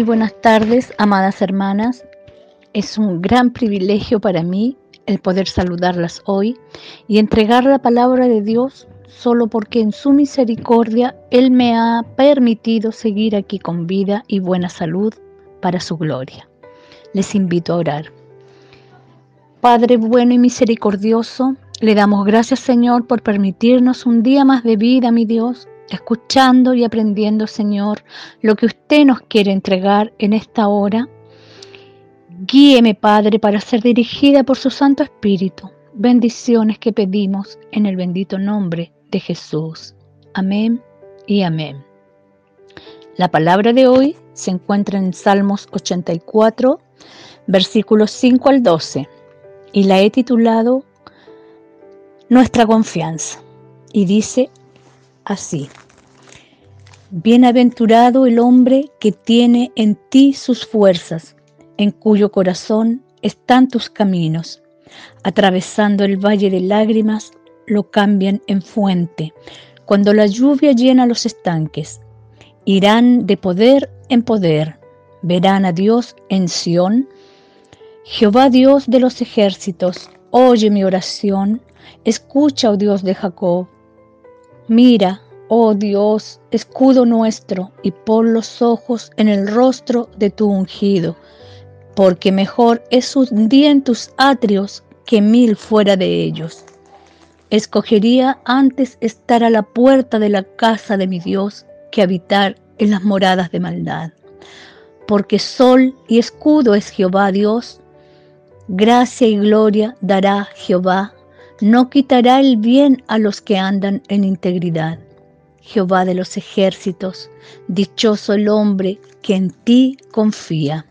Muy buenas tardes, amadas hermanas. Es un gran privilegio para mí el poder saludarlas hoy y entregar la palabra de Dios solo porque en su misericordia Él me ha permitido seguir aquí con vida y buena salud para su gloria. Les invito a orar. Padre bueno y misericordioso, le damos gracias Señor por permitirnos un día más de vida, mi Dios, escuchando y aprendiendo, Señor, lo que usted nos quiere entregar en esta hora. Guíeme, Padre, para ser dirigida por su Santo Espíritu. Bendiciones que pedimos en el bendito nombre de Jesús. Amén y amén. La palabra de hoy se encuentra en Salmos 84, versículos 5 al 12, y la he titulado Nuestra confianza. Y dice así. Bienaventurado el hombre que tiene en ti sus fuerzas, en cuyo corazón están tus caminos. Atravesando el valle de lágrimas, lo cambian en fuente. Cuando la lluvia llena los estanques, irán de poder en poder. Verán a Dios en Sión. Jehová Dios de los ejércitos, oye mi oración. Escucha, oh Dios de Jacob Mira, oh Dios, escudo nuestro, y pon los ojos en el rostro de tu ungido, porque mejor es un día en tus atrios que mil fuera de ellos. Escogería antes estar a la puerta de la casa de mi Dios que habitar en las moradas de maldad. Porque sol y escudo es Jehová Dios, gracia y gloria dará Jehová no quitará el bien a los que andan en integridad. Jehová de los ejércitos, dichoso el hombre que en ti confía.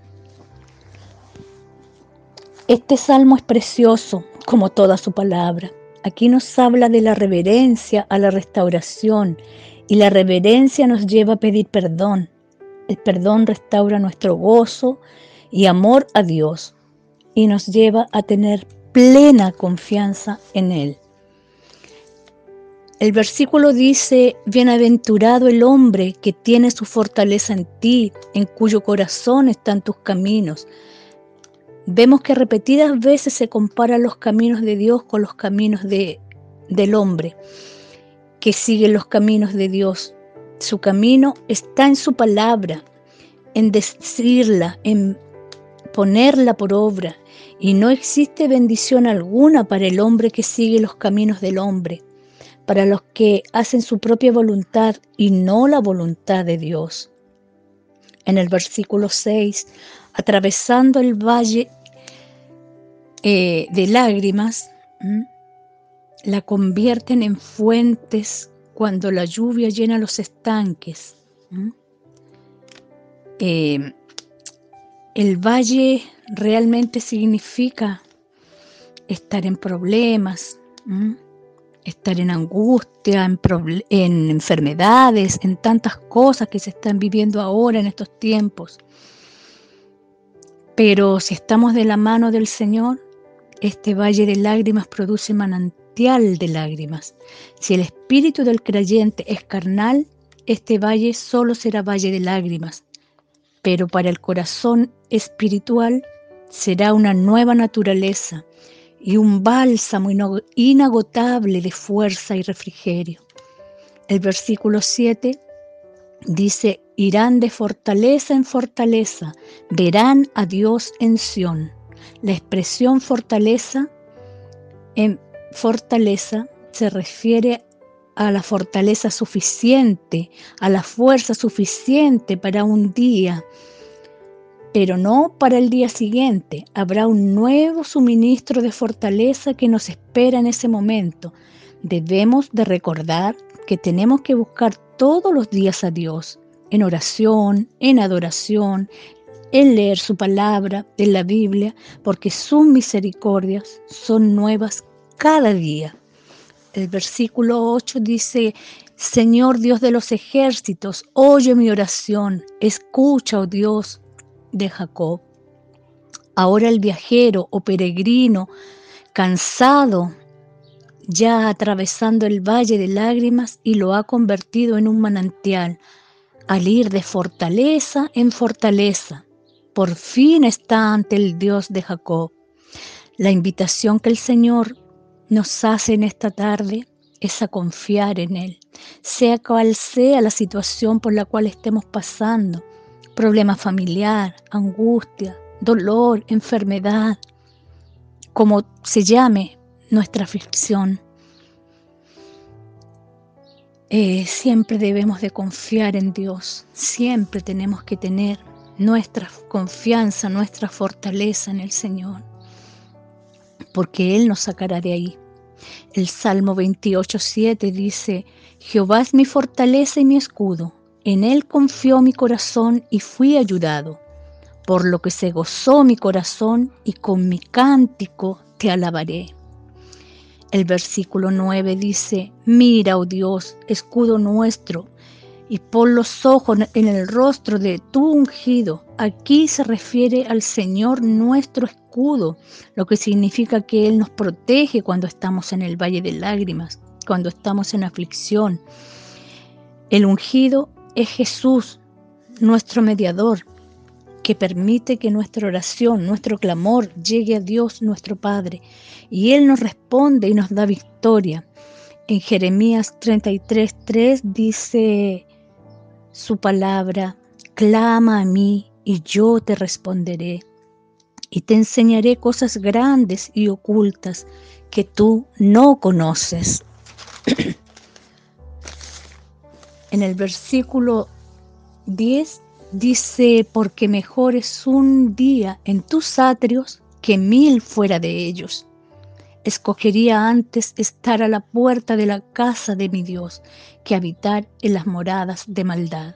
Este salmo es precioso como toda su palabra. Aquí nos habla de la reverencia a la restauración y la reverencia nos lleva a pedir perdón. El perdón restaura nuestro gozo y amor a Dios y nos lleva a tener plena confianza en Él. El versículo dice, Bienaventurado el hombre que tiene su fortaleza en ti, en cuyo corazón están tus caminos. Vemos que repetidas veces se comparan los caminos de Dios con los caminos de, del hombre, que sigue los caminos de Dios. Su camino está en su palabra, en decirla, en ponerla por obra, y no existe bendición alguna para el hombre que sigue los caminos del hombre, para los que hacen su propia voluntad y no la voluntad de Dios. En el versículo 6, atravesando el valle eh, de lágrimas, la convierten en fuentes cuando la lluvia llena los estanques. El valle realmente significa estar en problemas, estar en angustia, en, en enfermedades, en tantas cosas que se están viviendo ahora en estos tiempos. Pero si estamos de la mano del Señor, este valle de lágrimas produce manantial de lágrimas. Si el espíritu del creyente es carnal, este valle solo será valle de lágrimas. Pero para el corazón espiritual será una nueva naturaleza y un bálsamo inagotable de fuerza y refrigerio. El versículo 7 dice, irán de fortaleza en fortaleza, verán a Dios en Sión. La expresión fortaleza en fortaleza se refiere a la fortaleza suficiente, a la fuerza suficiente para un día, pero no para el día siguiente. Habrá un nuevo suministro de fortaleza que nos espera en ese momento. Debemos de recordar que tenemos que buscar todos los días a Dios, en oración, en adoración, en leer su palabra, en la Biblia, porque sus misericordias son nuevas cada día. El versículo 8 dice, Señor Dios de los ejércitos, oye mi oración, escucha, oh Dios, de Jacob. Ahora el viajero o peregrino, cansado, ya atravesando el valle de lágrimas y lo ha convertido en un manantial. al ir de fortaleza en fortaleza. Por fin está ante el Dios de Jacob. La invitación que el Señor nos hace en esta tarde es a confiar en Él, sea cual sea la situación por la cual estemos pasando, problema familiar, angustia, dolor, enfermedad, como se llame nuestra aflicción. Eh, siempre debemos de confiar en Dios, siempre tenemos que tener nuestra confianza, nuestra fortaleza en el Señor, porque Él nos sacará de ahí. El Salmo 28.7 dice, Jehová es mi fortaleza y mi escudo, en Él confió mi corazón y fui ayudado, por lo que se gozó mi corazón y con mi cántico te alabaré. El versículo 9 dice, mira, oh Dios, escudo nuestro, y pon los ojos en el rostro de tu ungido. Aquí se refiere al Señor nuestro escudo, lo que significa que Él nos protege cuando estamos en el valle de lágrimas, cuando estamos en aflicción. El ungido es Jesús, nuestro mediador, que permite que nuestra oración, nuestro clamor llegue a Dios nuestro Padre y Él nos responde y nos da victoria. En Jeremías 33:3 dice su palabra, clama a mí y yo te responderé y te enseñaré cosas grandes y ocultas que tú no conoces. en el versículo 10 Dice, porque mejor es un día en tus atrios que mil fuera de ellos. Escogería antes estar a la puerta de la casa de mi Dios que habitar en las moradas de maldad.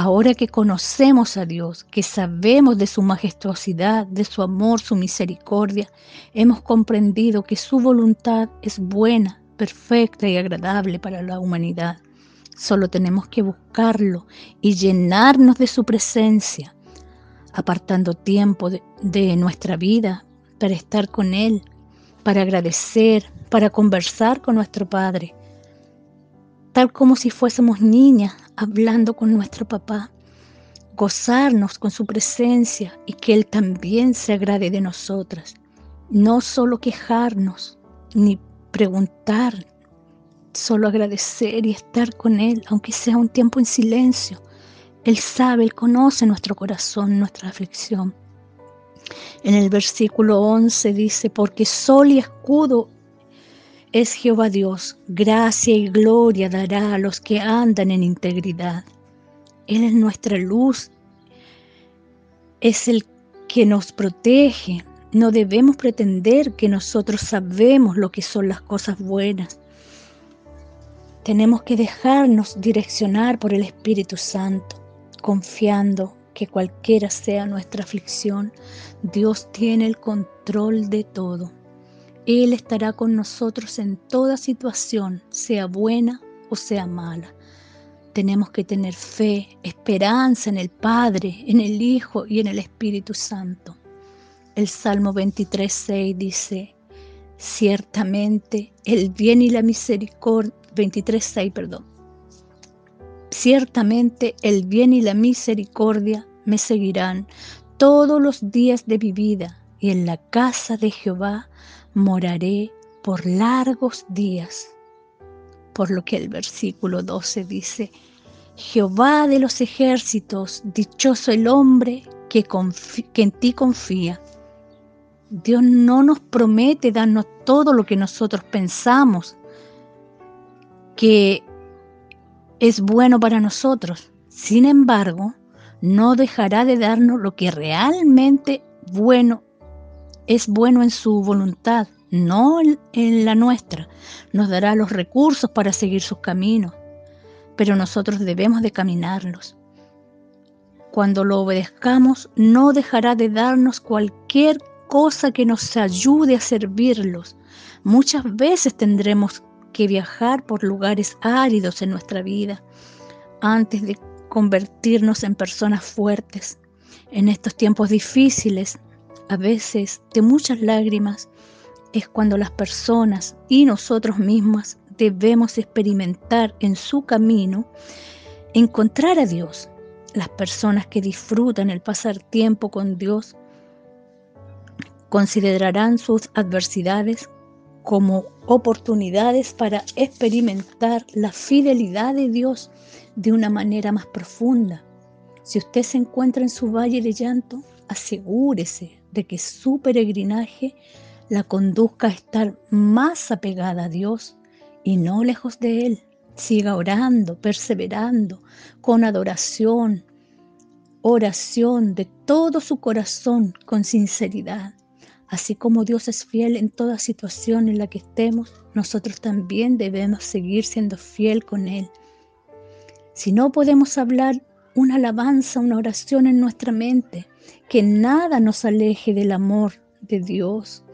Ahora que conocemos a Dios, que sabemos de su majestuosidad, de su amor, su misericordia, hemos comprendido que su voluntad es buena, perfecta y agradable para la humanidad. Solo tenemos que buscarlo y llenarnos de su presencia, apartando tiempo de, nuestra vida para estar con Él, para agradecer, para conversar con nuestro Padre, tal como si fuésemos niñas hablando con nuestro papá, gozarnos con su presencia y que Él también se agrade de nosotras, no solo quejarnos ni preguntar solo agradecer y estar con Él, aunque sea un tiempo en silencio. Él sabe, Él conoce nuestro corazón, nuestra aflicción. En el versículo 11 dice, porque sol y escudo es Jehová Dios, gracia y gloria dará a los que andan en integridad. Él es nuestra luz, es el que nos protege. No debemos pretender que nosotros sabemos lo que son las cosas buenas. Tenemos que dejarnos direccionar por el Espíritu Santo, confiando que cualquiera sea nuestra aflicción, Dios tiene el control de todo. Él estará con nosotros en toda situación, sea buena o sea mala. Tenemos que tener fe, esperanza en el Padre, en el Hijo y en el Espíritu Santo. El Salmo 23.6 dice, ciertamente el bien y la misericordia 23.6, perdón. Ciertamente el bien y la misericordia me seguirán todos los días de mi vida, y en la casa de Jehová moraré por largos días. Por lo que el versículo 12 dice, Jehová de los ejércitos, dichoso el hombre que, que en ti confía. Dios no nos promete darnos todo lo que nosotros pensamos, que es bueno para nosotros. Sin embargo, no dejará de darnos lo que realmente bueno es bueno en su voluntad, no en la nuestra. Nos dará los recursos para seguir sus caminos, pero nosotros debemos de caminarlos. Cuando lo obedezcamos, no dejará de darnos cualquier cosa que nos ayude a servirlos. Muchas veces tendremos que viajar por lugares áridos en nuestra vida antes de convertirnos en personas fuertes. En estos tiempos difíciles, a veces de muchas lágrimas, es cuando las personas y nosotros mismas debemos experimentar en su camino encontrar a Dios. Las personas que disfrutan el pasar tiempo con Dios considerarán sus adversidades como oportunidades para experimentar la fidelidad de Dios de una manera más profunda. Si usted se encuentra en su valle de llanto, asegúrese de que su peregrinaje la conduzca a estar más apegada a Dios y no lejos de Él. Siga orando, perseverando, con adoración, oración de todo su corazón, con sinceridad. Así como Dios es fiel en toda situación en la que estemos, nosotros también debemos seguir siendo fiel con Él. Si no podemos hablar una alabanza, una oración en nuestra mente, que nada nos aleje del amor de Dios.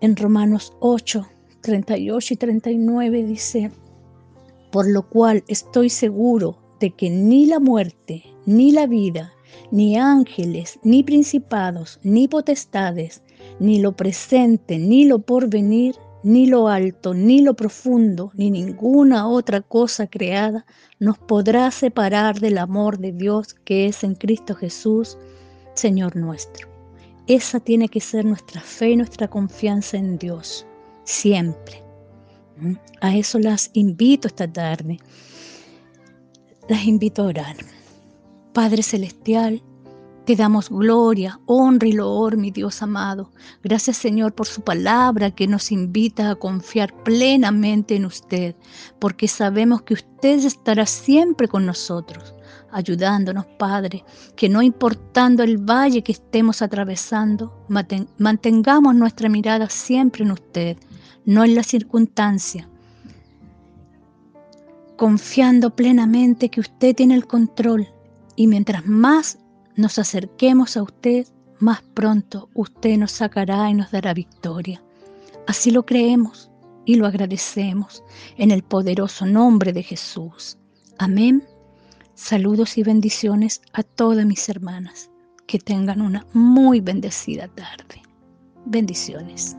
En Romanos 8, 38 y 39 dice, por lo cual estoy seguro de que ni la muerte, ni la vida, ni ángeles, ni principados, ni potestades, ni lo presente, ni lo porvenir, ni lo alto, ni lo profundo, ni ninguna otra cosa creada nos podrá separar del amor de Dios que es en Cristo Jesús, Señor nuestro. Esa tiene que ser nuestra fe y nuestra confianza en Dios, siempre. A eso las invito esta tarde. Las invito a orar. Padre Celestial, te damos gloria, honra y loor, mi Dios amado. Gracias Señor por su palabra que nos invita a confiar plenamente en usted, porque sabemos que usted estará siempre con nosotros, ayudándonos, Padre, que no importando el valle que estemos atravesando, mantengamos nuestra mirada siempre en usted no en la circunstancia, confiando plenamente que usted tiene el control y mientras más nos acerquemos a usted, más pronto usted nos sacará y nos dará victoria. Así lo creemos y lo agradecemos en el poderoso nombre de Jesús. Amén. Saludos y bendiciones a todas mis hermanas. Que tengan una muy bendecida tarde. Bendiciones.